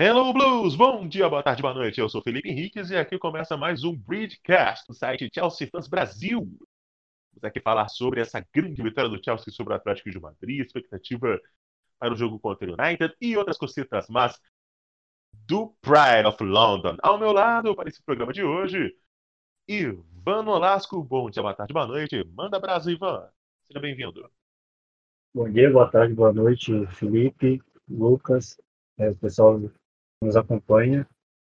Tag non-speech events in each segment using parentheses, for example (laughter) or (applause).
Hello Blues! Bom dia, boa tarde, boa noite. Eu sou Felipe Henriques e aqui começa mais um Bridgecast do site Chelsea Fans Brasil. Vamos aqui falar sobre essa grande vitória do Chelsea sobre o Atlético de Madrid, expectativa para o jogo contra o United e outras cositas, mas do Pride of London. Ao meu lado, para esse programa de hoje, Ivan Nolasco. Bom dia, boa tarde, boa noite. Manda abraço, Ivan. Seja bem-vindo. Bom dia, boa tarde, boa noite, Felipe, Lucas, é, pessoal nos acompanha.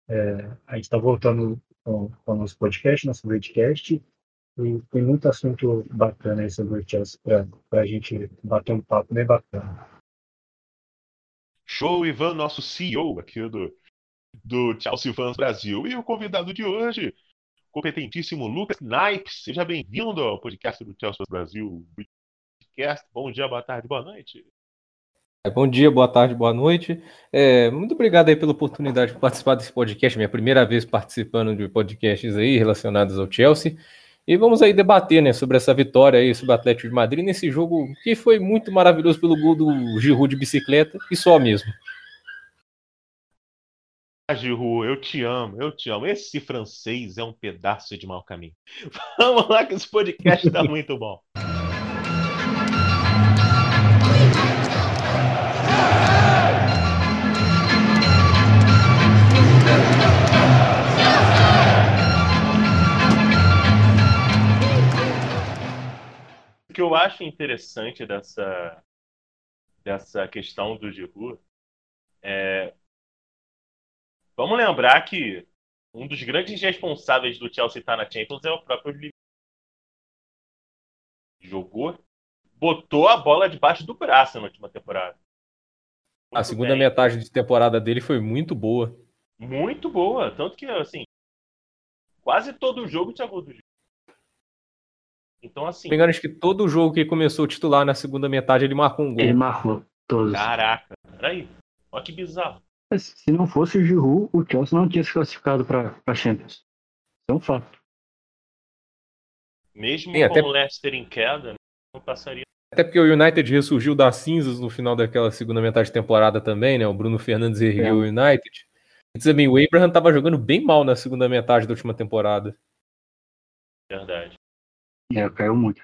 É, a gente está voltando com, com o nosso podcast, nosso podcast, e tem muito assunto bacana aí sobre o Chelsea para a gente bater um papo bem bacana. Show, Ivan, nosso CEO aqui do, do Chelsea Fans Brasil. E o convidado de hoje, competentíssimo Lucas Naipes. Seja bem-vindo ao podcast do Chelsea Fans Brasil. Bom dia, boa tarde, boa noite. É, bom dia, boa tarde, boa noite. É, muito obrigado aí pela oportunidade de participar desse podcast, minha primeira vez participando de podcasts aí relacionados ao Chelsea. E vamos aí debater, né, sobre essa vitória aí sobre o Atlético de Madrid nesse jogo que foi muito maravilhoso pelo gol do Giroud de bicicleta e só mesmo. Ah, Giroud, eu te amo, eu te amo. Esse francês é um pedaço de mau caminho. (laughs) Vamos lá que esse podcast tá muito bom. O que eu acho interessante dessa, dessa questão do Giroud é. Vamos lembrar que um dos grandes responsáveis do Chelsea estar na Champions é o próprio Liverpool. Jogou, botou a bola debaixo do braço na última temporada. Muito a segunda bem. metade de temporada dele foi muito boa. Muito boa. Tanto que, assim, quase todo jogo tinha gol do Giroud. Então, assim. Me engano, acho que todo jogo que começou titular na segunda metade ele marcou um gol. Ele marcou todos. Caraca, peraí. Olha que bizarro. Mas, se não fosse o Giroud, o Chelsea não tinha se classificado para a Champions. Isso é um fato. Mesmo Sim, com até... o Leicester em queda, não passaria. Até porque o United ressurgiu das cinzas no final daquela segunda metade de temporada também, né? O Bruno Fernandes ergueu é. o United. E também o Abraham estava jogando bem mal na segunda metade da última temporada. Verdade. É, caiu muito.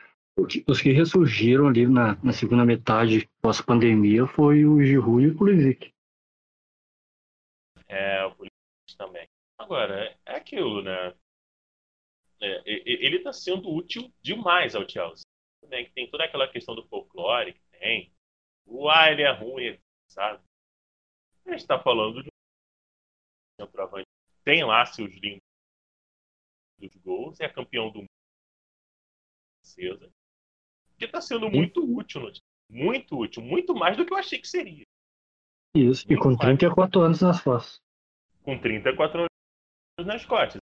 Os que ressurgiram ali na, na segunda metade pós-pandemia foi o Giroud e o Pulisic. É, o Pulisic também. Agora, é aquilo, né? É, ele está sendo útil demais ao Chelsea. Né? Tem toda aquela questão do folclore que tem. O ah, ele é ruim, sabe? A gente está falando de um centroavante. Tem lá seus lindos dos gols, é campeão do mundo francesa, que está sendo muito útil, no muito útil, muito mais do que eu achei que seria. Isso, muito e com 34 mais. anos nas costas. Com 34 anos nas costas.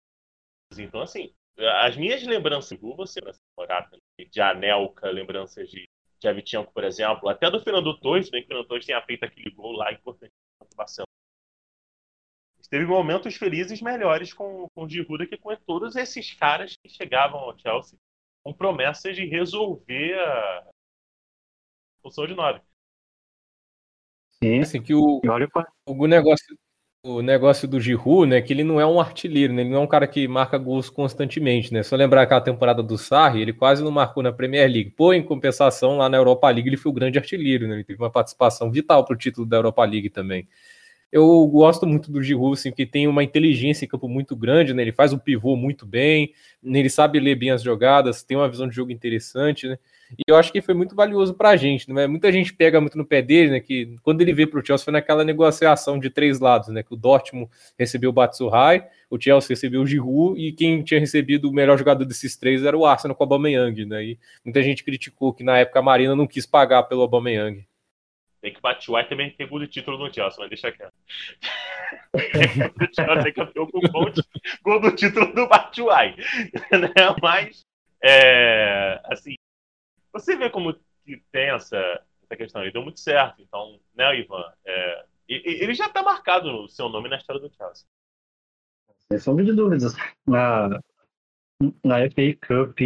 Então, assim, as minhas lembranças de você, de Anelka, lembranças de Javichenko, por exemplo, até do Fernando Torres, bem que o Fernando Torres tenha feito aquele gol lá importante contra o Barcelona. Teve momentos felizes melhores com, com o Giroud que com todos esses caras que chegavam ao Chelsea com promessas de resolver a função de nove. Sim, assim que o, o negócio o negócio do Giroud, né, que ele não é um artilheiro, né, ele não é um cara que marca gols constantemente, né? Só lembrar aquela temporada do Sarri, ele quase não marcou na Premier League. Pô, em compensação, lá na Europa League ele foi o grande artilheiro, né? Ele teve uma participação vital para o título da Europa League também. Eu gosto muito do Giroud, assim, que tem uma inteligência em campo muito grande, né? Ele faz o pivô muito bem, ele sabe ler bem as jogadas, tem uma visão de jogo interessante, né? E eu acho que foi muito valioso para a gente, né? Muita gente pega muito no pé dele, né? Que quando ele veio para o Chelsea foi naquela negociação de três lados, né? Que o Dortmund recebeu o Batsuhai, o Chelsea recebeu o Giroud e quem tinha recebido o melhor jogador desses três era o Arsenal com o Aubameyang, né? E muita gente criticou que na época a Marina não quis pagar pelo Aubameyang. Tem que Batshuayi também tem gol de título no Chelsea, mas deixa quieto. (laughs) o Chelsea é campeão com gol, de, gol do título do Batshuayi. (laughs) né? Mas, é, assim, você vê como que tem essa, essa questão. Ele deu muito certo. Então, né, Ivan? É, ele já está marcado o seu nome na história do Chelsea. Sem sombra de dúvidas. Na, na FA Cup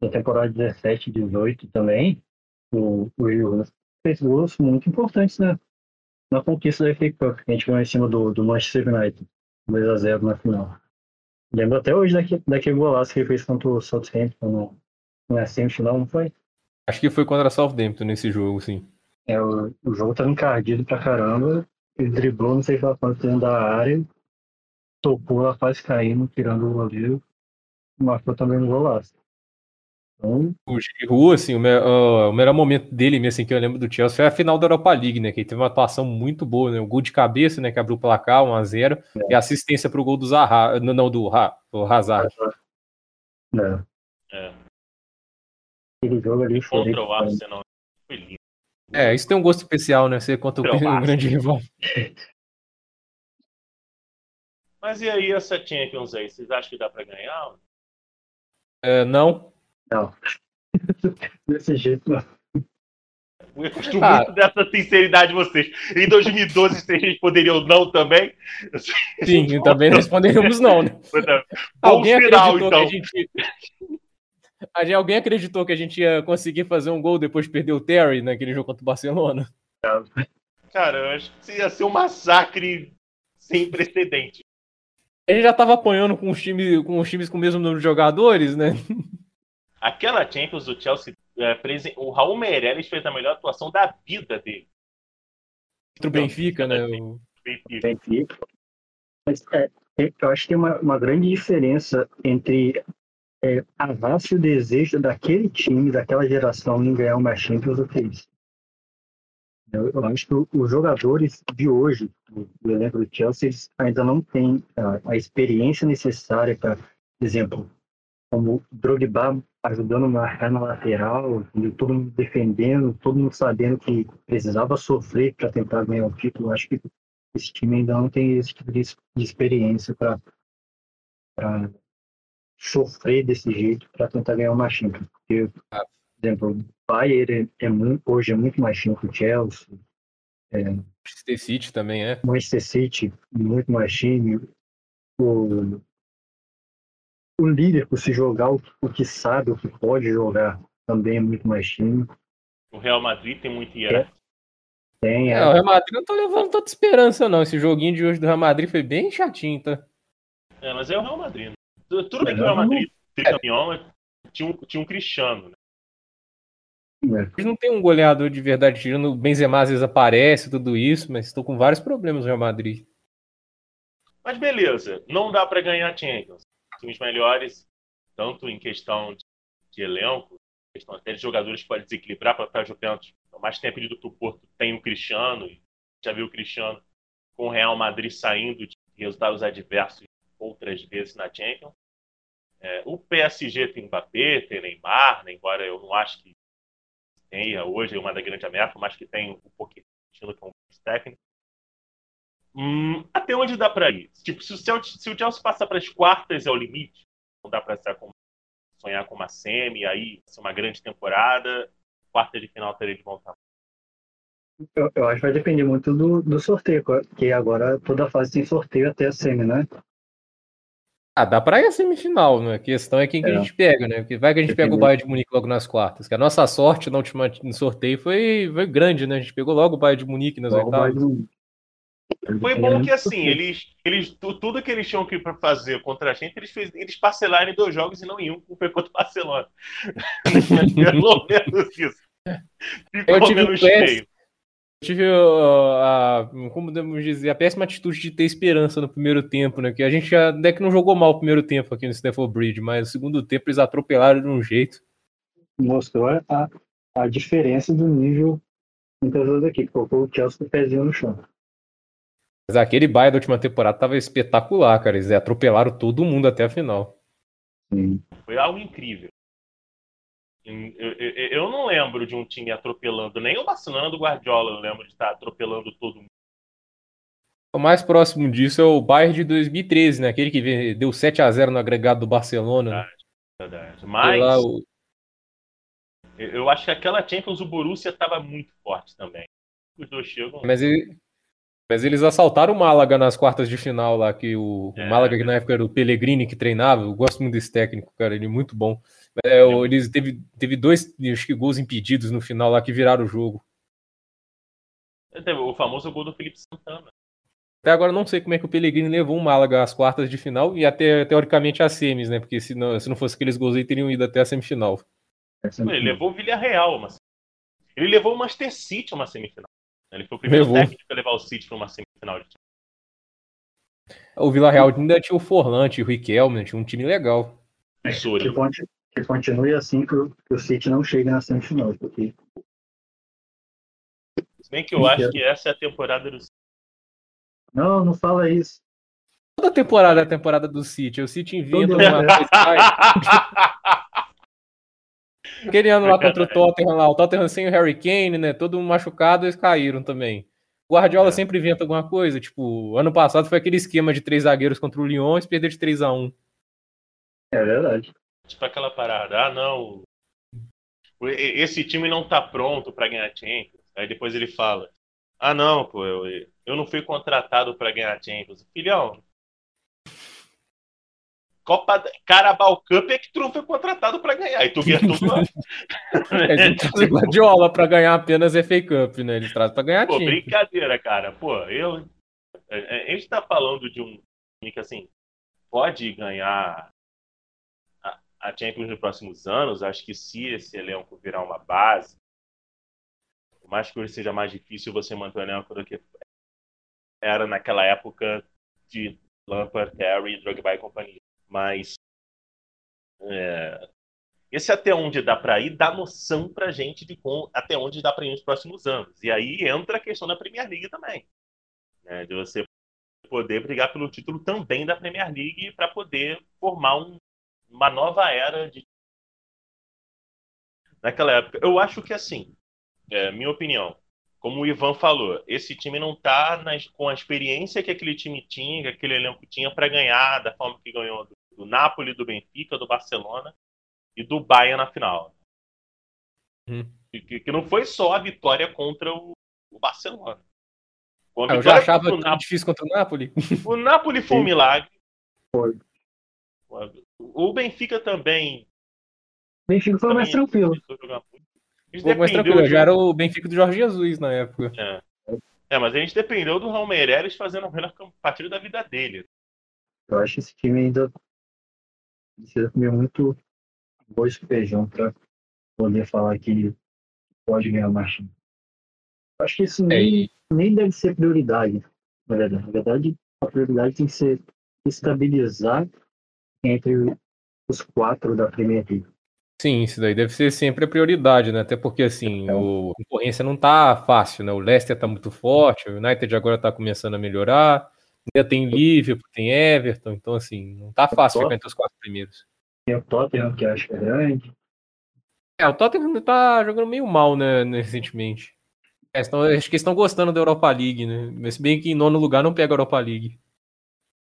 da temporada 17 e 18 também, o, o fez gols muito importantes, né? na conquista da FA Cup, que a gente ganhou em cima do, do Manchester United, 2x0 na final. Lembro até hoje daquele, daquele golaço que ele fez contra o Southampton no, na semifinal, não foi? Acho que foi contra a Southampton nesse jogo, sim. É, o, o jogo tava encardido pra caramba. Ele driblou, não sei se ela quanto dentro da área, tocou, ela quase caindo, tirando o goleiro. Marcou também um golaço. O Giroud, assim, o, me, uh, o, melhor momento dele, mesmo, assim, que eu lembro do Chelsea foi a final da Europa League, né? Que ele teve uma atuação muito boa, né? O gol de cabeça, né? Que abriu o placar, 1x0, é. e a assistência pro gol do Zaha, não, não do, ha, do Hazard. É. é. Aquele jogo ali foi. Contra o Arsenal foi lindo. É, isso tem um gosto especial, né? Ser contra o um grande rival. Mas e aí essa Champions aí? Vocês acham que dá pra ganhar? É, não. Não. (laughs) Desse jeito, não. Eu gosto ah. muito dessa sinceridade de vocês. Em 2012, vocês poderiam não também? Sim, também responderíamos não, né? Alguém final, acreditou então. que a gente... Alguém acreditou que a gente ia conseguir fazer um gol depois de perder o Terry naquele jogo contra o Barcelona? Cara, eu acho que ia ser um massacre sem precedente. A gente já tava apanhando com os times com, os times com o mesmo número de jogadores, né? Aquela Champions do Chelsea, é, o Raul Meireles fez a melhor atuação da vida dele. Contra o Benfica, né? O... Benfica. Benfica. Mas, é, eu acho que tem uma, uma grande diferença entre é, a e o desejo daquele time, daquela geração em ganhar uma Champions do que isso. Eu, eu acho que os jogadores de hoje, do, do elenco do Chelsea, eles ainda não têm a, a experiência necessária para, por exemplo, como Drogba ajudando marcar na lateral, todo mundo defendendo, todo mundo sabendo que precisava sofrer para tentar ganhar o título. Acho que esse time ainda não tem esse tipo de, de experiência para sofrer desse jeito para tentar ganhar uma Champions. Porque, por exemplo, o Bayern é, é muito, hoje é muito mais time que o Chelsea. É, Manchester City também é. Manchester City, muito mais time. O, o Liverpool, se jogar o, o que sabe, o que pode jogar, também é muito mais time. O Real Madrid tem muito hierarquia. É. Tem, é. é. o Real Madrid não tô levando tanta esperança, não. Esse joguinho de hoje do Real Madrid foi bem chatinho, tá? É, mas é o Real Madrid. Né? Tudo bem que o Real Madrid, tricampeão, tinha um, tinha um Cristiano, né? Eles não tem um goleador de verdade tirando o Benzema às vezes aparece, tudo isso, mas estou com vários problemas no Real Madrid. Mas beleza, não dá para ganhar Champions times melhores, tanto em questão de, de elenco, questão até de jogadores que podem desequilibrar para estar jogando mais tempo ido para o Porto. Tem o Cristiano, já viu o Cristiano com o Real Madrid saindo de resultados adversos outras vezes na Champions. É, o PSG tem Mbappé, tem Neymar, embora eu não acho que tenha hoje uma da grande ameaça, mas que tem um pouquinho que é um técnico. Hum, até onde dá para ir? Tipo, se o, Chelsea, se o Chelsea passar para as quartas é o limite, não dá para sonhar com uma semi, aí ser uma grande temporada, quarta de final teria de voltar. Eu, eu, acho que vai depender muito do, do sorteio, porque agora toda fase tem sorteio até a semi, né? Ah, dá pra ir a semifinal, né? A questão é quem é. que a é. gente pega, né? Porque vai que a gente pega o Bayern de Munique logo nas quartas. Que a nossa sorte no último sorteio foi, foi grande, né? A gente pegou logo o Bayern de Munique nas logo oitavas. Foi bom que assim, eles, eles tudo que eles tinham que fazer contra a gente, eles, fez, eles parcelaram em dois jogos e não em um, foi contra o Barcelona. (laughs) Pelo menos isso. Ficou eu tive menos cheio. Eu tive a, como podemos dizer, a péssima atitude de ter esperança no primeiro tempo, né? Que a gente até que não jogou mal o primeiro tempo aqui no Stafford Bridge, mas no segundo tempo eles atropelaram de um jeito. Mostrou a, a diferença do nível entre as duas equipes. Colocou o Chelsea com o pezinho no chão. Mas aquele Bayern da última temporada tava espetacular, cara. Eles atropelaram todo mundo até a final. Sim. Foi algo incrível. Eu, eu, eu, não lembro de um time atropelando, nem o Barcelona do Guardiola eu lembro de estar atropelando todo mundo. O mais próximo disso é o Bayern de 2013, né? Aquele que deu 7 a 0 no agregado do Barcelona. Verdade, verdade. Mas lá, o... eu acho que aquela Champions o Borussia estava muito forte também. Os dois chegam. Mas ele, mas eles assaltaram o Málaga nas quartas de final lá, que o, é, o Málaga, que na época era o Pellegrini que treinava, eu gosto muito desse técnico, cara, ele é muito bom. É, eles teve, teve dois acho que, gols impedidos no final lá que viraram o jogo. O famoso gol do Felipe Santana. Até agora não sei como é que o Pellegrini levou o Málaga às quartas de final e até teoricamente às semis, né? Porque se não, se não fosse aqueles gols aí, teriam ido até a semifinal. Ele levou o Villarreal, mas ele levou o Master City a uma semifinal. Ele foi o primeiro levou. técnico a levar o City para uma semifinal de O Villarreal ainda tinha o Forlante, o Riquelme, tinha um time legal. É, que, continue, que continue assim que o, que o City não chegue na semifinal, porque se bem que eu acho que essa é a temporada do Não, não fala isso. Toda temporada é a temporada do City. O City inventa uma coisa. (laughs) Aquele ano lá contra o (laughs) Tottenham, lá, o Tottenham sem o Harry Kane, né? Todo machucado, eles caíram também. O Guardiola é. sempre inventa alguma coisa. Tipo, ano passado foi aquele esquema de três zagueiros contra o Lyon e perder de 3 a 1 É verdade. Tipo aquela parada, ah, não. Esse time não tá pronto para ganhar Champions. Aí depois ele fala: Ah, não, pô, eu, eu não fui contratado para ganhar Champions. Filhão, Copa Carabao Cup é que tu não foi contratado para ganhar. E tu ganha tudo lá. (laughs) Ele traz Guardiola para ganhar apenas FA Cup, né? Ele traz para ganhar Pô, brincadeira, cara. Pô, eu. A gente tá falando de um time que, assim, pode ganhar a, a Champions nos próximos anos. Acho que se esse elenco virar uma base, por mais que hoje seja mais difícil você manter o elenco do que era naquela época de Lampard, Terry, Drogba e companhia. Mas é, esse até onde dá para ir dá noção para gente de com, até onde dá para ir nos próximos anos. E aí entra a questão da Premier League também, né, de você poder brigar pelo título também da Premier League para poder formar um, uma nova era de naquela época. Eu acho que assim, é, minha opinião, como o Ivan falou, esse time não está com a experiência que aquele time tinha, que aquele elenco tinha para ganhar da forma que ganhou do, Napoli, do Benfica, do Barcelona e do Bayern na final. Hum. Que, que, não foi só a vitória contra o, o Barcelona. Ah, eu já achava o Napoli, difícil contra o Napoli. O Napoli foi um milagre. Foi. O Benfica também. O Benfica foi mais tranquilo. Pô, mas tranquilo, de... já era o Benfica do Jorge Jesus na época. É. é, mas a gente dependeu do Raul Meireles fazendo a melhor partida da vida dele. Eu acho que esse time ainda precisa comer muito arroz e feijão para poder falar que pode ganhar. Eu acho que isso nem, é. nem deve ser prioridade, na verdade. Na verdade, a prioridade tem que ser estabilizar entre os quatro da Premier League. Sim, isso daí deve ser sempre a prioridade, né? Até porque, assim, o, a concorrência não tá fácil, né? O Leicester tá muito forte, o United agora tá começando a melhorar, ainda tem Liverpool, tem Everton, então, assim, não tá fácil ficar entre os quatro primeiros. Tem o Tottenham, que acho que é grande. É, o Tottenham tá jogando meio mal, né, recentemente. É, estão, acho que estão gostando da Europa League, né? Mas bem que em nono lugar não pega a Europa League.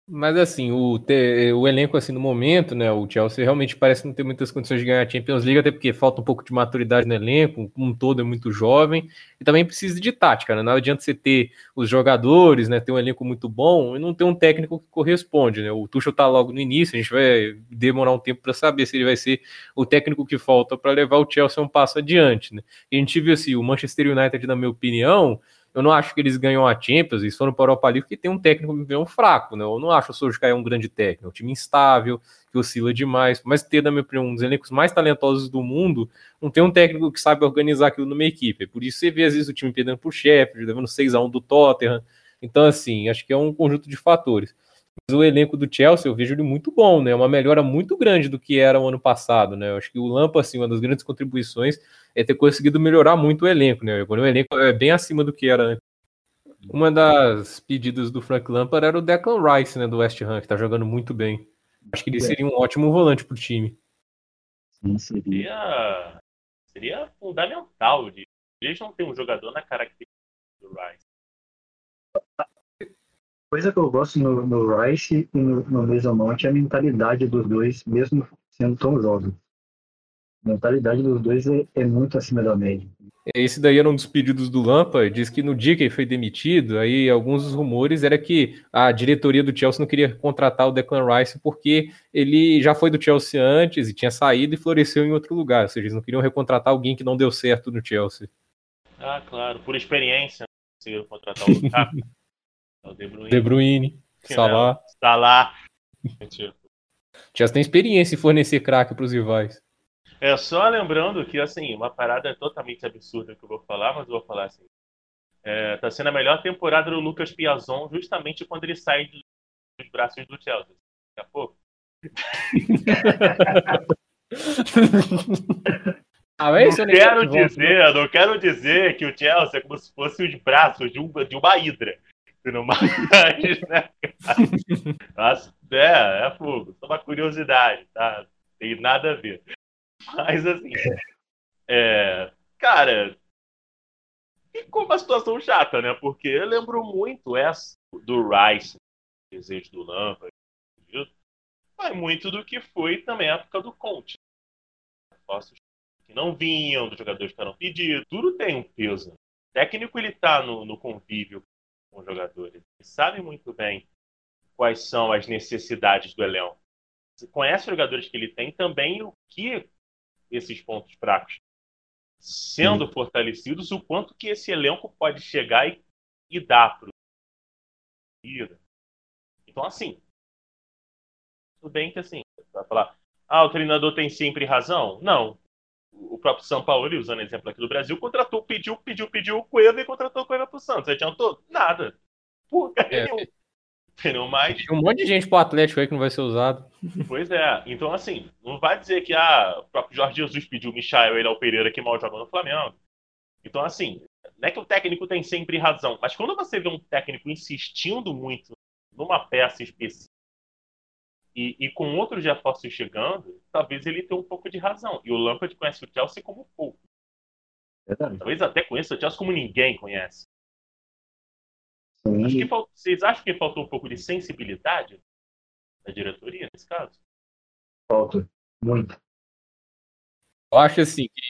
Mas assim, o, te, o elenco assim no momento, né, o Chelsea realmente parece não ter muitas condições de ganhar a Champions League, até porque falta um pouco de maturidade no elenco, um todo é muito jovem, e também precisa de tática, né? Não adianta você ter os jogadores, né, ter um elenco muito bom e não ter um técnico que corresponde, né? O Tuchel tá logo no início, a gente vai demorar um tempo para saber se ele vai ser o técnico que falta para levar o Chelsea um passo adiante, né? E a gente viu assim, o Manchester United, na minha opinião, eu não acho que eles ganham a Champions e foram para a Europa League porque tem um técnico meio fraco, né? Eu não acho o Solskjaer um grande técnico, é um time instável, que oscila demais, mas ter, na minha opinião, um dos elencos mais talentosos do mundo, não tem um técnico que sabe organizar aquilo numa equipe. Por isso você vê, às vezes, o time perdendo para o Sheffield, levando 6x1 do Tottenham. Então, assim, acho que é um conjunto de fatores. Mas o elenco do Chelsea eu vejo ele muito bom, né? É uma melhora muito grande do que era o ano passado, né? Eu acho que o Lampa, assim, uma das grandes contribuições é ter conseguido melhorar muito o elenco, né? Agora o elenco é bem acima do que era antes. Uma das pedidas do Frank Lampard era o Declan Rice, né, do West Ham, que tá jogando muito bem. Acho que ele seria um ótimo volante pro time. Sim, seria. Seria fundamental. De... Eles não tem um jogador na característica do Rice coisa que eu gosto no, no Rice e no, no Mason Mount é a mentalidade dos dois, mesmo sendo tão jovens. A mentalidade dos dois é, é, muito acima da média. Esse daí era um dos pedidos do Lampa, diz que no dia que ele foi demitido, aí alguns dos rumores era que a diretoria do Chelsea não queria contratar o Declan Rice porque ele já foi do Chelsea antes e tinha saído e floresceu em outro lugar, ou seja, eles não queriam recontratar alguém que não deu certo no Chelsea. Ah, claro, por experiência. conseguiram contratar o Lukaku. (laughs) É o De Bruyne. De Bruyne. (laughs) Salah. Salah. Chelsea tem experiência em fornecer craque para os rivais. É só lembrando que, assim, uma parada totalmente absurda que eu vou falar, mas eu vou falar assim. É, tá sendo a melhor temporada do Lucas Piazon justamente quando ele sai dos braços do Chelsea. Daqui a pouco. (laughs) ah, é não quero dizer, não quero dizer que o Chelsea é como se fosse os braços de, um, de uma hidra. Mas, né, Nossa, é, é fogo. Só uma curiosidade, tá? Tem nada a ver. Mas assim, é, cara, ficou uma situação chata, né? Porque eu lembro muito essa do Rice, desejo do Lampard, vai muito do que foi também a época do Conte. Postos que não vinham, dos jogadores que eram pedidos, tudo tem um peso. O técnico ele tá no, no convívio com os jogadores, ele sabe muito bem quais são as necessidades do elenco. Você conhece os jogadores que ele tem também o que esses pontos fracos sendo Sim. fortalecidos, o quanto que esse elenco pode chegar e, e dar para o Então, assim, tudo bem que assim, vai falar, ah, o treinador tem sempre razão? Não. O próprio São Paulo, usando exemplo aqui do Brasil, contratou, pediu, pediu, pediu o Cueva e contratou o Cueva para o Santos. Adiantou? Nada. Porra, é. Entendeu? Mas... Tem um monte de gente pro Atlético aí que não vai ser usado. Pois é. Então, assim, não vai dizer que ah, o próprio Jorge Jesus pediu o Michael e o Pereira que mal joga no Flamengo. Então, assim, não é que o técnico tem sempre razão, mas quando você vê um técnico insistindo muito numa peça específica e, e com outros reforços chegando, talvez ele tenha um pouco de razão. E o Lampard conhece o Chelsea como pouco. Verdade. Talvez até conheça o Chelsea como ninguém conhece. Acho que Vocês acham que faltou um pouco de sensibilidade da diretoria nesse caso? Falta, muito. Eu acho assim que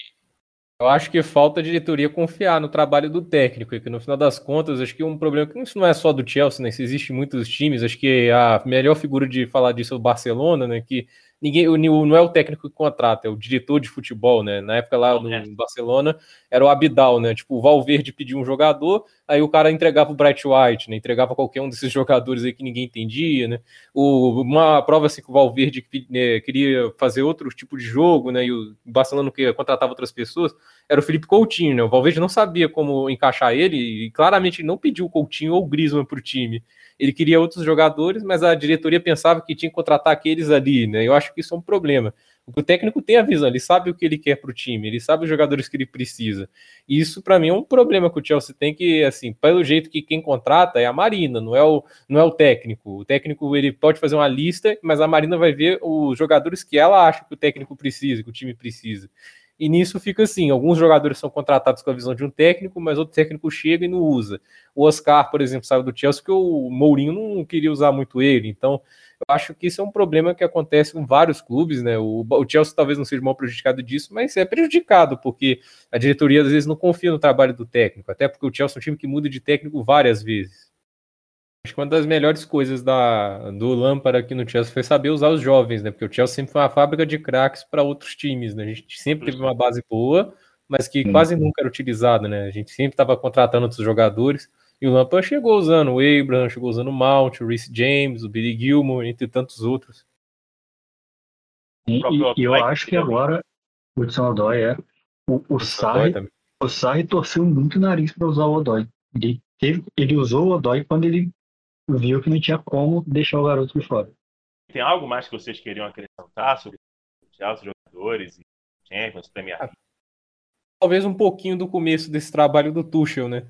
eu acho que falta a diretoria confiar no trabalho do técnico, e que no final das contas, acho que um problema que isso não é só do Chelsea, né? Isso existe em muitos times, acho que a melhor figura de falar disso é o Barcelona, né? Que ninguém, não é o técnico que contrata, é o diretor de futebol, né? Na época lá no é. Barcelona era o Abidal, né? Tipo, o Valverde pediu um jogador, aí o cara entregava o Bright White, né? Entregava qualquer um desses (laughs) jogadores aí que ninguém entendia, né? O, uma prova assim que o Valverde né, queria fazer outro tipo de jogo, né? E o Barcelona que contratava outras pessoas, era o Felipe Coutinho, né? O Valverde não sabia como encaixar ele e claramente não pediu o Coutinho ou o Griezmann para o time ele queria outros jogadores, mas a diretoria pensava que tinha que contratar aqueles ali, né? Eu acho que isso é um problema. O técnico tem a visão, ele sabe o que ele quer para o time, ele sabe os jogadores que ele precisa. E isso, para mim, é um problema que o Chelsea tem que, assim, pelo jeito que quem contrata é a Marina, não é o, não é o técnico. O técnico ele pode fazer uma lista, mas a Marina vai ver os jogadores que ela acha que o técnico precisa, que o time precisa. E nisso fica assim: alguns jogadores são contratados com a visão de um técnico, mas outro técnico chega e não usa. O Oscar, por exemplo, saiu do Chelsea porque o Mourinho não queria usar muito ele. Então, eu acho que isso é um problema que acontece com vários clubes, né? O, o Chelsea talvez não seja mal prejudicado disso, mas é prejudicado, porque a diretoria às vezes não confia no trabalho do técnico, até porque o Chelsea é um time que muda de técnico várias vezes. Acho que uma das melhores coisas da, do Lampard aqui no Chelsea foi saber usar os jovens, né? Porque o Chelsea sempre foi uma fábrica de craques para outros times, né? A gente sempre teve uma base boa, mas que quase nunca era utilizada, né? A gente sempre estava contratando outros jogadores. E o Lampard chegou usando o Abraham, chegou usando o Mount, o Reece James, o Billy Gilmore, entre tantos outros. E, e eu acho que agora o Hudson Odoi é. O, o, Sarri, o Sarri torceu muito o nariz para usar o Odoi. Ele, teve, ele usou o Odoi quando ele viu que não tinha como deixar o garoto de fora. Tem algo mais que vocês queriam acrescentar sobre os jogadores e Champions, Premier League? Talvez um pouquinho do começo desse trabalho do Tuchel, né?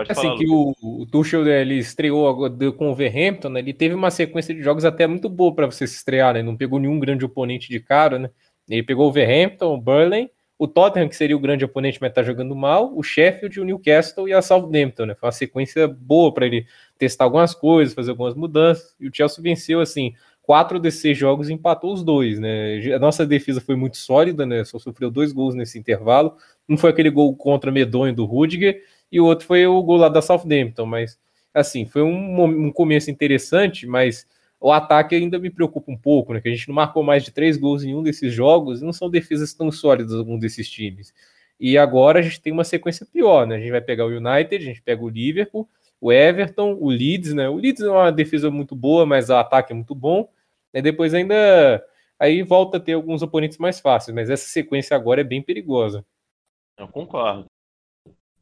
Pode assim falar, que o, o, Tuchel ele estreou com o Overhampton, né? ele teve uma sequência de jogos até muito boa para você se estrear, né? Não pegou nenhum grande oponente de cara, né? Ele pegou o Overhampton, o Burnley, o Tottenham, que seria o grande oponente, mas está jogando mal, o Sheffield, o Newcastle e a Southampton, né? Foi uma sequência boa para ele testar algumas coisas, fazer algumas mudanças, e o Chelsea venceu, assim, quatro desses seis jogos e empatou os dois, né? A nossa defesa foi muito sólida, né? Só sofreu dois gols nesse intervalo. Um foi aquele gol contra medonho do Rudiger, e o outro foi o gol lá da Southampton, mas, assim, foi um, um começo interessante, mas o ataque ainda me preocupa um pouco, né? Que a gente não marcou mais de três gols em um desses jogos e não são defesas tão sólidas algum desses times. E agora a gente tem uma sequência pior, né? A gente vai pegar o United, a gente pega o Liverpool, o Everton, o Leeds, né? O Leeds é uma defesa muito boa, mas o ataque é muito bom. E depois ainda aí volta a ter alguns oponentes mais fáceis, mas essa sequência agora é bem perigosa. Eu concordo.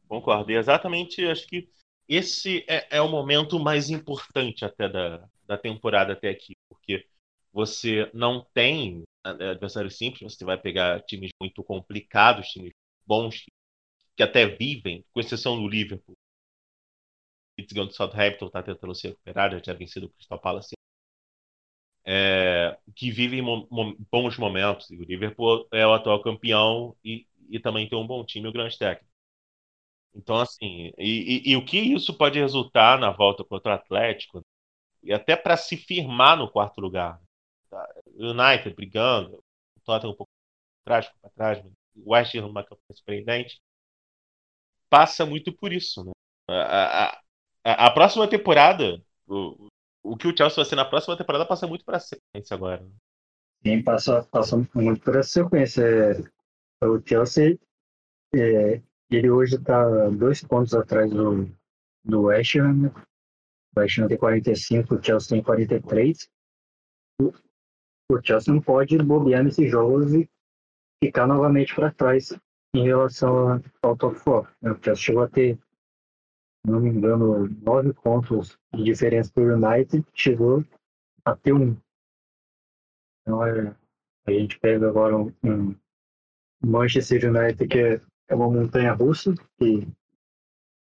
Concordo. E exatamente, acho que esse é, é, o momento mais importante até da, da temporada até aqui, porque você não tem adversários simples, você vai pegar times muito complicados, times bons que até vivem, com exceção do Liverpool. O do Southampton está tentando se recuperar, já tinha vencido o Crystal Palace. É, que vivem mo bons momentos. E o Liverpool é o atual campeão e, e também tem um bom time, o grande técnico. Então, assim, e, e, e, o que isso pode resultar na volta contra o Atlético, e até para se firmar no quarto lugar. Tá? United brigando, o Tottenham um pouco para trás, para trás, o West Ham numa campanha surpreendente, passa muito por isso. Né? A, a, a, próxima temporada, o, o que o Chelsea vai ser na próxima temporada passa muito para a sequência agora. Né? Sim, passa, passa muito para a sequência. O Chelsea, é, ele hoje está dois pontos atrás do, do West Ham. Né? O West Ham tem 45, o Chelsea tem 43. O, o Chelsea não pode bobear nesses jogos e ficar novamente para trás em relação ao top 4. Né? O Chelsea chegou a ter, não me engano, nove pontos de diferença para o United, chegou a ter um. Então, é, a gente pega agora um, um Manchester United que é, é uma montanha russa, que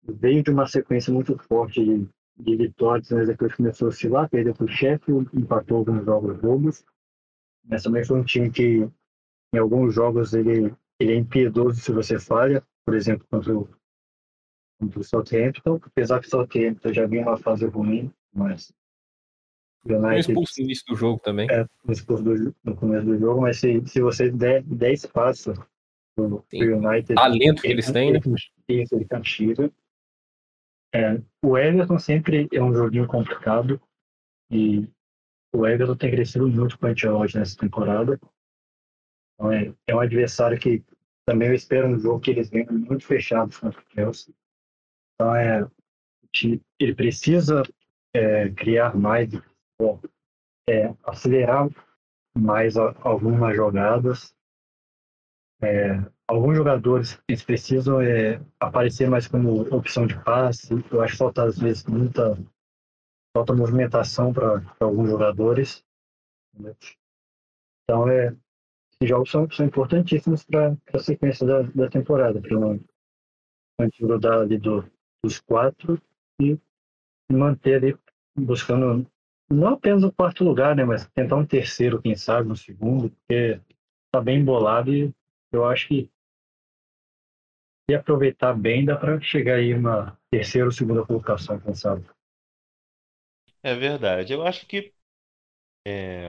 veio de uma sequência muito forte de, de vitórias, mas depois começou a oscilar, perdeu para o Sheffield, empatou alguns jogos bobos. Mas também foi um time que em alguns jogos ele, ele é impiedoso se você falha, por exemplo, contra o, contra o Southampton, apesar que o Southampton já vinha uma fase ruim, mas United... expulso no início do jogo também. É, expulso do, no começo do jogo, mas se, se você der, der espaço pro United... Talento que eles têm, né? Ele castiga. É, o Everton sempre é um joguinho complicado e o Everton tem crescido muito com o Ancelotti nessa temporada. Então é, é um adversário que também eu espero um jogo que eles venham muito fechados contra o Chelsea. Então é, ele precisa é, criar mais, é, acelerar mais a, algumas jogadas. É, alguns jogadores eles precisam é, aparecer mais como opção de passe. Eu acho que falta às vezes muita falta movimentação para alguns jogadores. Então é esses jogos são, são importantíssimos para a sequência da, da temporada, para não grudar ali do, dos quatro e manter ali buscando não apenas o quarto lugar, né, mas tentar um terceiro, quem sabe, um segundo, porque tá bem embolado e eu acho que se aproveitar bem, dá para chegar aí uma terceira ou segunda colocação, quem sabe. É verdade. Eu acho que é,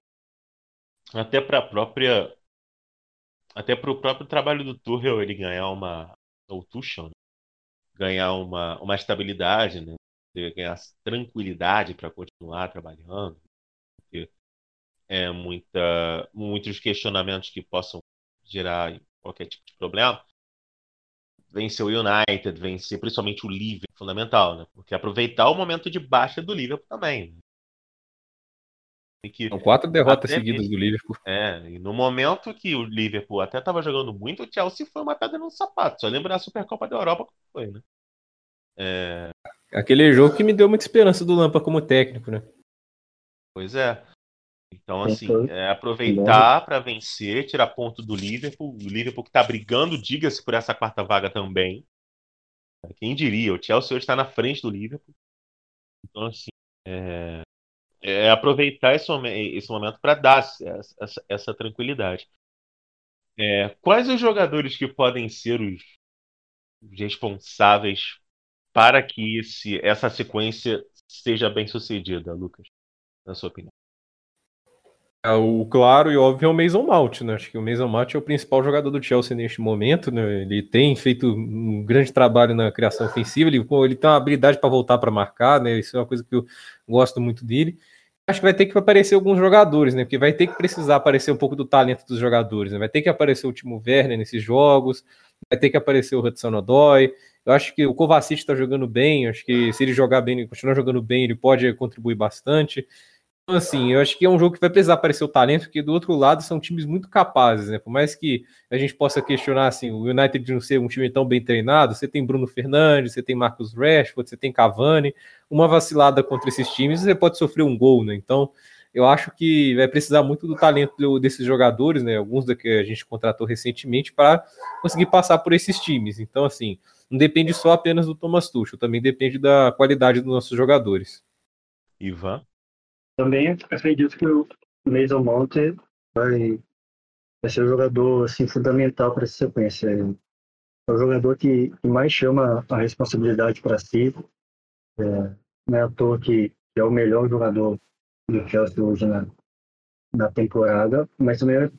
até para a própria até para o próprio trabalho do Tuchel ele ganhar uma ou Tuchel né? ganhar uma, uma estabilidade, né? ganhar tranquilidade para continuar trabalhando, porque é muita muitos questionamentos que possam gerar qualquer tipo de problema. Vencer o United, vencer principalmente o Liverpool, fundamental, né? Porque aproveitar o momento de baixa do Liverpool também. Né? Que São quatro derrotas seguidas mesmo, do Liverpool. É, e no momento que o Liverpool até estava jogando muito, o Chelsea foi uma pedra no sapato. Só lembra a Supercopa da Europa como foi, né? É... Aquele jogo que me deu muita esperança do Lampa como técnico, né? Pois é. Então, assim, é aproveitar para vencer, tirar ponto do Liverpool. O Liverpool que está brigando, diga-se, por essa quarta vaga também. Quem diria? O Chelsea hoje está na frente do Liverpool. Então, assim, é, é aproveitar esse, esse momento para dar essa, essa tranquilidade. É, quais os jogadores que podem ser os responsáveis para que esse, essa sequência seja bem sucedida, Lucas, na sua opinião? É, o claro e óbvio é o Mason Mount, né? Acho que o Mason Mount é o principal jogador do Chelsea neste momento, né? Ele tem feito um grande trabalho na criação ofensiva, ele, ele tem uma habilidade para voltar para marcar, né? Isso é uma coisa que eu gosto muito dele. Acho que vai ter que aparecer alguns jogadores, né? Porque vai ter que precisar aparecer um pouco do talento dos jogadores, né? Vai ter que aparecer o Timo Werner nesses jogos, vai ter que aparecer o Hudson Odoi. Eu acho que o Kovacic está jogando bem, acho que se ele jogar bem, continuar jogando bem, ele pode contribuir bastante. Assim, eu acho que é um jogo que vai precisar aparecer o talento, porque do outro lado são times muito capazes, né? Por mais que a gente possa questionar, assim, o United não ser um time tão bem treinado, você tem Bruno Fernandes, você tem Marcos Rashford, você tem Cavani, uma vacilada contra esses times, você pode sofrer um gol, né? Então, eu acho que vai precisar muito do talento desses jogadores, né? Alguns da que a gente contratou recentemente para conseguir passar por esses times. Então, assim, não depende só apenas do Thomas Tuchel, também depende da qualidade dos nossos jogadores. Ivan? Também acredito que o Mason Mount vai, vai ser o jogador assim, fundamental para essa sequência. É o jogador que, que mais chama a responsabilidade para si. É, não é à toa que, que é o melhor jogador do Chelsea hoje na, na temporada, mas também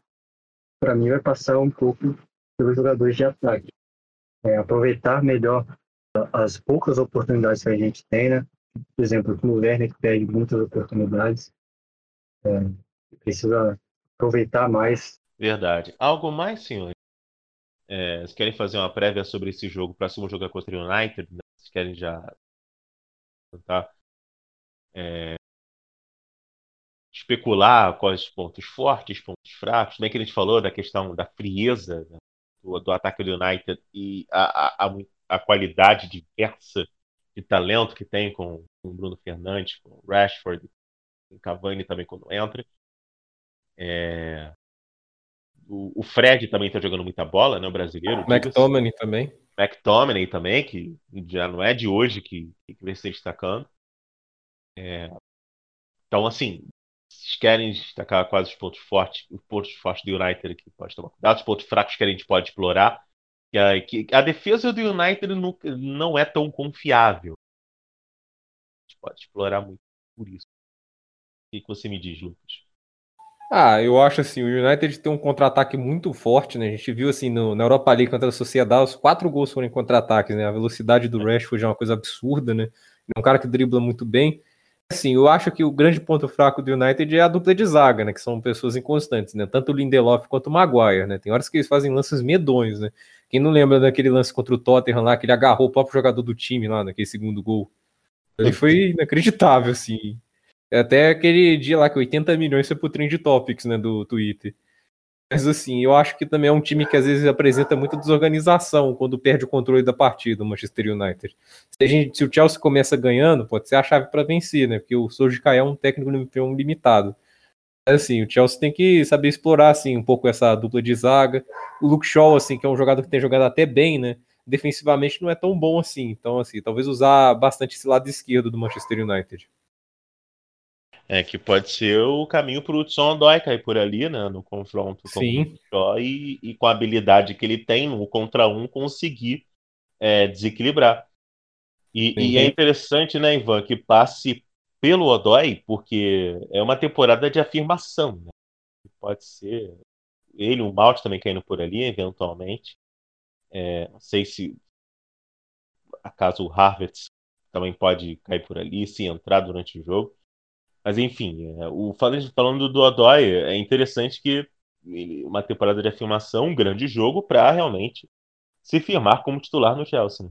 para mim vai passar um pouco pelos jogadores de ataque. É, aproveitar melhor as poucas oportunidades que a gente tem, né? Por exemplo, o Werner que perde muitas oportunidades, é, precisa aproveitar mais. Verdade. Algo mais, senhores? É, vocês querem fazer uma prévia sobre esse jogo, próximo jogo é contra o United? Né? Vocês querem já tá? É, especular quais os pontos fortes, pontos fracos, bem que a gente falou da questão da frieza né, do, do, ataque do United e a, a, a, qualidade diversa de talento que tem com o Bruno Fernandes, com o Rashford, com o Cavani também quando entra. É... O, o, Fred também está jogando muita bola, né, o brasileiro. McTominay também. McTominay também, que já não é de hoje que, que vem se destacando. É... Então, assim, vocês querem destacar quais os pontos fortes, os pontos fortes do United que pode tomar cuidado, os pontos fracos que a gente pode explorar. Que a, defesa do United não, é tão confiável. A gente pode explorar muito por isso. O que, que você me diz, Lucas? Ah, eu acho assim, o United tem um contra-ataque muito forte, né? A gente viu assim no, na Europa League contra a Sociedade, os quatro gols foram em contra-ataques, né? A velocidade do é. Rashford é uma coisa absurda, né? É um cara que dribla muito bem. Assim, eu acho que o grande ponto fraco do United é a dupla de zaga, né? Que são pessoas inconstantes, né? Tanto o Lindelof quanto o Maguire, né? Tem horas que eles fazem lances medonhos, né? Quem não lembra daquele lance contra o Tottenham lá, que ele agarrou o próprio jogador do time lá, naquele segundo gol? Ele foi inacreditável, assim. Até aquele dia lá que 80 milhões foi pro Trend Topics, né? Do Twitter. Mas assim, eu acho que também é um time que às vezes apresenta muita desorganização quando perde o controle da partida, o Manchester United. Se, gente, se o Chelsea começa ganhando, pode ser a chave para vencer, né? Porque o Solskjaer é um técnico limitado. Mas assim, o Chelsea tem que saber explorar assim um pouco essa dupla de zaga. O Luke Shaw, assim, que é um jogador que tem jogado até bem, né? Defensivamente não é tão bom assim. Então, assim, talvez usar bastante esse lado esquerdo do Manchester United. É, que pode ser o caminho para o Hudson Odoi cair por ali, né? No confronto com Sim. o Shaw e, e, com a habilidade que ele tem no contra um conseguir é, desequilibrar. E, e, é interessante, né, Ivan, que passe pelo Odoi, porque é uma temporada de afirmação. Né? Pode ser ele, o Malt também caindo por ali, eventualmente. É, não sei se acaso o Harvard também pode cair por ali, se entrar durante o jogo. Mas enfim, é, o falando do Odoi, é interessante que ele, uma temporada de afirmação, um grande jogo para realmente se firmar como titular no Chelsea.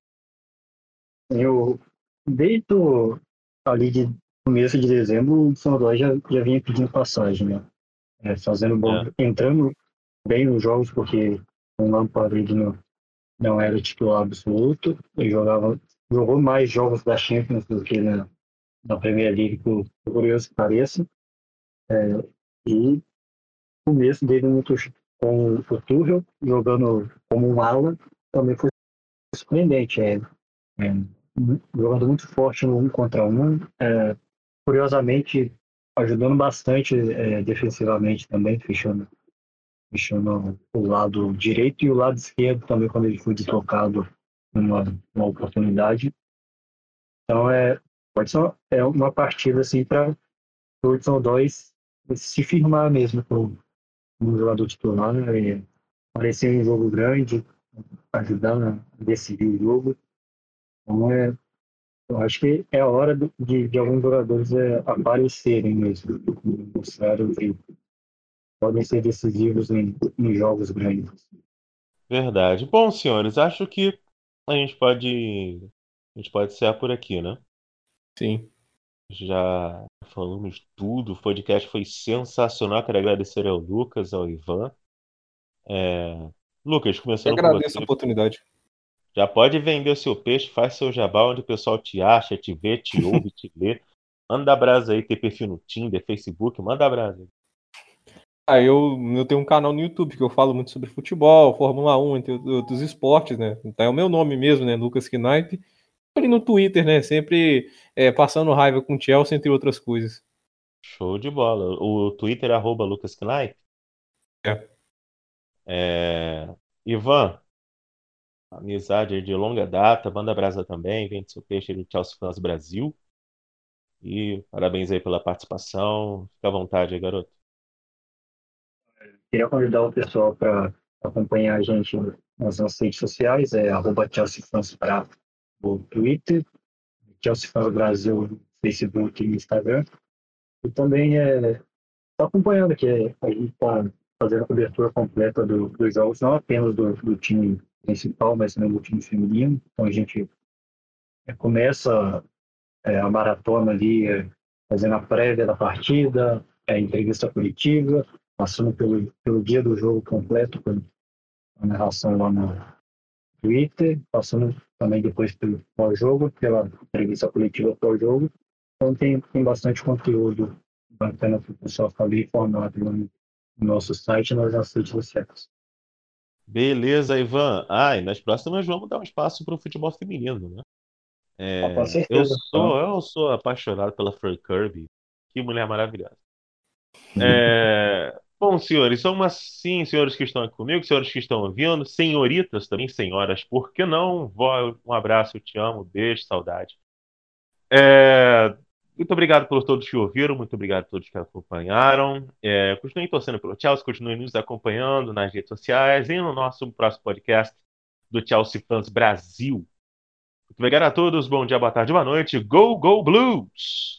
Eu, desde o, ali de começo de dezembro, o Odoi já, já vinha pedindo passagem, né? É, fazendo bom, é. entrando bem nos jogos, porque o Lampard não, não era titular absoluto, ele jogava, jogou mais jogos da Champions do que na, na Premier League, por, curioso que pareça. É, e o começo dele muito com o Tuchel, jogando como um ala, também foi surpreendente. É, é jogando muito forte no um contra um. É, curiosamente, ajudando bastante é, defensivamente também, fechando, fechando o lado direito e o lado esquerdo também, quando ele foi deslocado numa, numa oportunidade. Então, é, pode ser é uma partida assim para o Hudson 2 se firmar mesmo como, um jogador titular, né? aparecer um jogo grande, ajudar a decidir o jogo. Então é, eu acho que é a hora de, de alguns jogadores é, aparecerem mesmo, mostrarem que podem ser decisivos em, em jogos grandes. Verdade. Bom, senhores, acho que a gente pode a gente pode ser por aqui, né? Sim. Já falamos tudo, o podcast foi sensacional. Quero agradecer ao Lucas, ao Ivan. É... Lucas, começando Eu agradeço a oportunidade. Já pode vender o seu peixe, faz seu jabá onde o pessoal te acha, te vê, te (laughs) ouve, te lê. Manda brasa aí, tem perfil no Tinder, Facebook, manda brasa. Ah, eu, eu tenho um canal no YouTube que eu falo muito sobre futebol, Fórmula 1, entre outros esportes, né? Então é o meu nome mesmo, né? Lucas Knipe ali no Twitter, né? Sempre é, passando raiva com o Chelsea, entre outras coisas. Show de bola. O Twitter é arroba Lucas Knight? É. é. Ivan, amizade de longa data, banda brasa também, vende seu peixe do Chelsea Fans Brasil. E parabéns aí pela participação. Fica à vontade aí, garoto. Queria convidar o pessoal para acompanhar a gente nas nossas redes sociais, é arroba Chelsea Fans Bravo no Twitter, Chelsea Fans Brasil no Facebook e Instagram. E também é tá acompanhando aqui, a gente está fazendo a cobertura completa do, dos jogos, não apenas do, do, time principal, mas também do time feminino. Então a gente é, começa é, a maratona ali, é, fazendo a prévia da partida, a entrevista coletiva, passando pelo, pelo dia do jogo completo, com a narração lá no Twitter, passando também depois pelo pós-jogo, pela entrevista coletiva pós-jogo. Então tem, tem bastante conteúdo bacana para o pessoal ficar bem informado no, nosso site e nas nossas redes sociais. Beleza, Ivan. Ah, e nas próximas vamos dar um espaço para o futebol feminino, né? É, ah, eu, sou, eu sou apaixonado pela Fran Kirby. Que mulher maravilhosa. (laughs) É, Bom, senhores, são umas sim, senhores que estão aqui comigo, senhores que estão ouvindo, senhoritas também, senhoras, por que não? Vó, um abraço, eu te amo, beijo, saudade. É, muito obrigado por todos que ouviram, muito obrigado a todos que acompanharam. É, continuem torcendo pelo Chelsea, continuem nos acompanhando nas redes sociais e no nosso próximo podcast do Chelsea Fans Brasil. Muito obrigado a todos, bom dia, boa tarde, boa noite. Go, go, Blues!